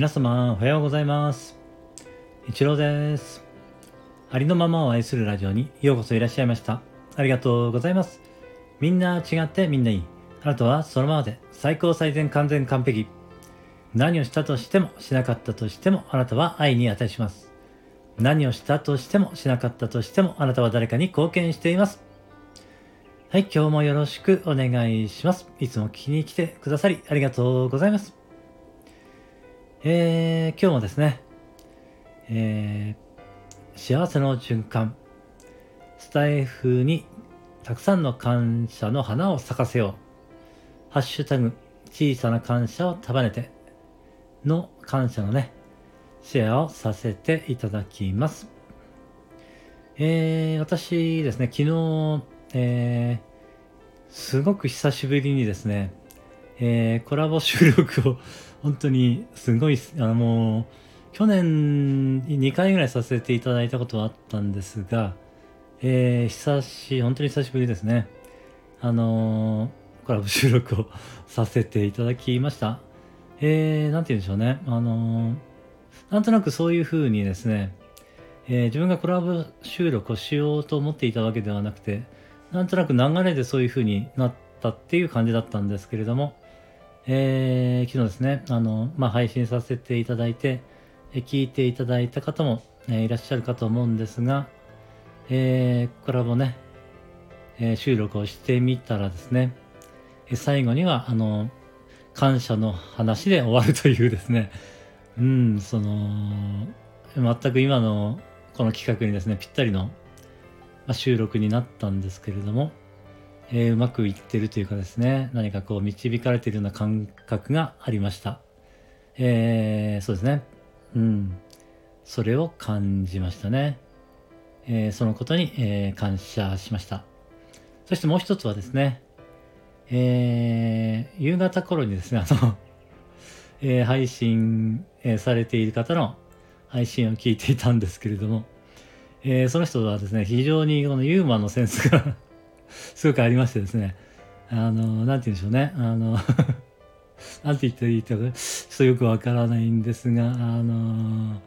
皆様おはようございます。一郎です。ありのままを愛するラジオにようこそいらっしゃいました。ありがとうございます。みんな違ってみんないい。あなたはそのままで最高最善完全完璧。何をしたとしてもしなかったとしてもあなたは愛に値します。何をしたとしてもしなかったとしてもあなたは誰かに貢献しています。はい、今日もよろしくお願いします。いつも聞きに来てくださりありがとうございます。えー、今日もですね、えー、幸せの循環、スタイフにたくさんの感謝の花を咲かせよう。ハッシュタグ、小さな感謝を束ねての感謝のね、シェアをさせていただきます。えー、私ですね、昨日、えー、すごく久しぶりにですね、えー、コラボ収録を本当にすごい、あのもう、去年2回ぐらいさせていただいたことはあったんですが、えー、久し、本当に久しぶりですね。あのー、コラボ収録をさせていただきました。えー、なんて言うんでしょうね。あのー、なんとなくそういうふうにですね、えー、自分がコラボ収録をしようと思っていたわけではなくて、なんとなく流れでそういう風になったっていう感じだったんですけれども、えー、昨日ですね、あの、まあ、配信させていただいて、え聞いていただいた方も、えいらっしゃるかと思うんですが、えー、コラボね、え、収録をしてみたらですね、え最後には、あの、感謝の話で終わるというですね、うん、その、全く今のこの企画にですね、ぴったりのま、収録になったんですけれども、えー、うまくいってるというかですね、何かこう導かれてるような感覚がありました。えー、そうですね。うん。それを感じましたね。えー、そのことに、え、感謝しました。そしてもう一つはですね、え、夕方頃にですね、あの え、配信、え、されている方の配信を聞いていたんですけれども、え、その人はですね、非常にこのユーモアのセンスがすごくありましてですね、あの、なんて言うんでしょうね、あの なんて言っていいか、ちょっとよくわからないんですが、あの、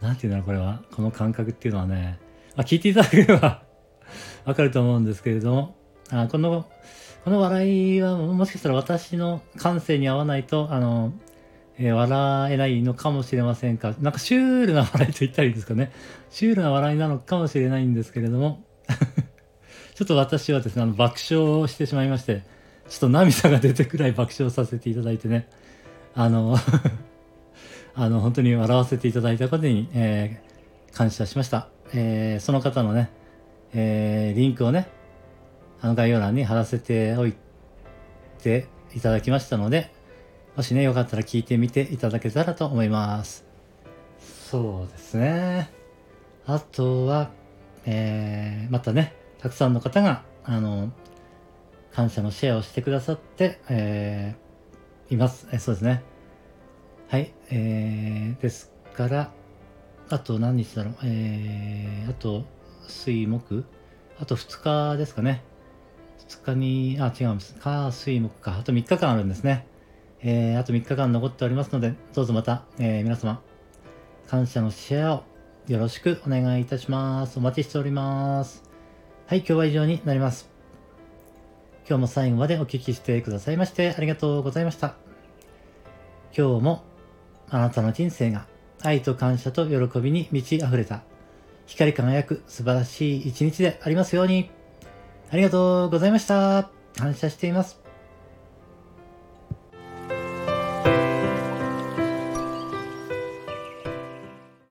なんて言うんだろう、これは。この感覚っていうのはね、まあ、聞いていただければ わかると思うんですけれども、あこの、この笑いはもしかしたら私の感性に合わないと、あの、えー、笑えないのかもしれませんか。なんかシュールな笑いと言ったらいいですかね。シュールな笑いなのかもしれないんですけれども、ちょっと私はですね、あの爆笑をしてしまいまして、ちょっと涙が出てくらい爆笑させていただいてね、あの あの、本当に笑わせていただいたことに、えー、感謝しました。えー、その方のね、えー、リンクをね、あの概要欄に貼らせておいていただきましたので、もしね、よかったら聞いてみていただけたらと思います。そうですね。あとは、えー、またね、たくさんの方が、あの、感謝のシェアをしてくださって、えー、います。えそうですね。はい。えー、ですから、あと何日だろう。えー、あと、水木あと2日ですかね。2日に、あ、違うんです。火、水木か。あと3日間あるんですね。えー、あと3日間残っておりますので、どうぞまた、えー、皆様、感謝のシェアをよろしくお願いいたします。お待ちしております。はい、今日は以上になります。今日も最後までお聞きしてくださいましてありがとうございました。今日もあなたの人生が愛と感謝と喜びに満ち溢れた光り輝く素晴らしい一日でありますように。ありがとうございました。感謝しています。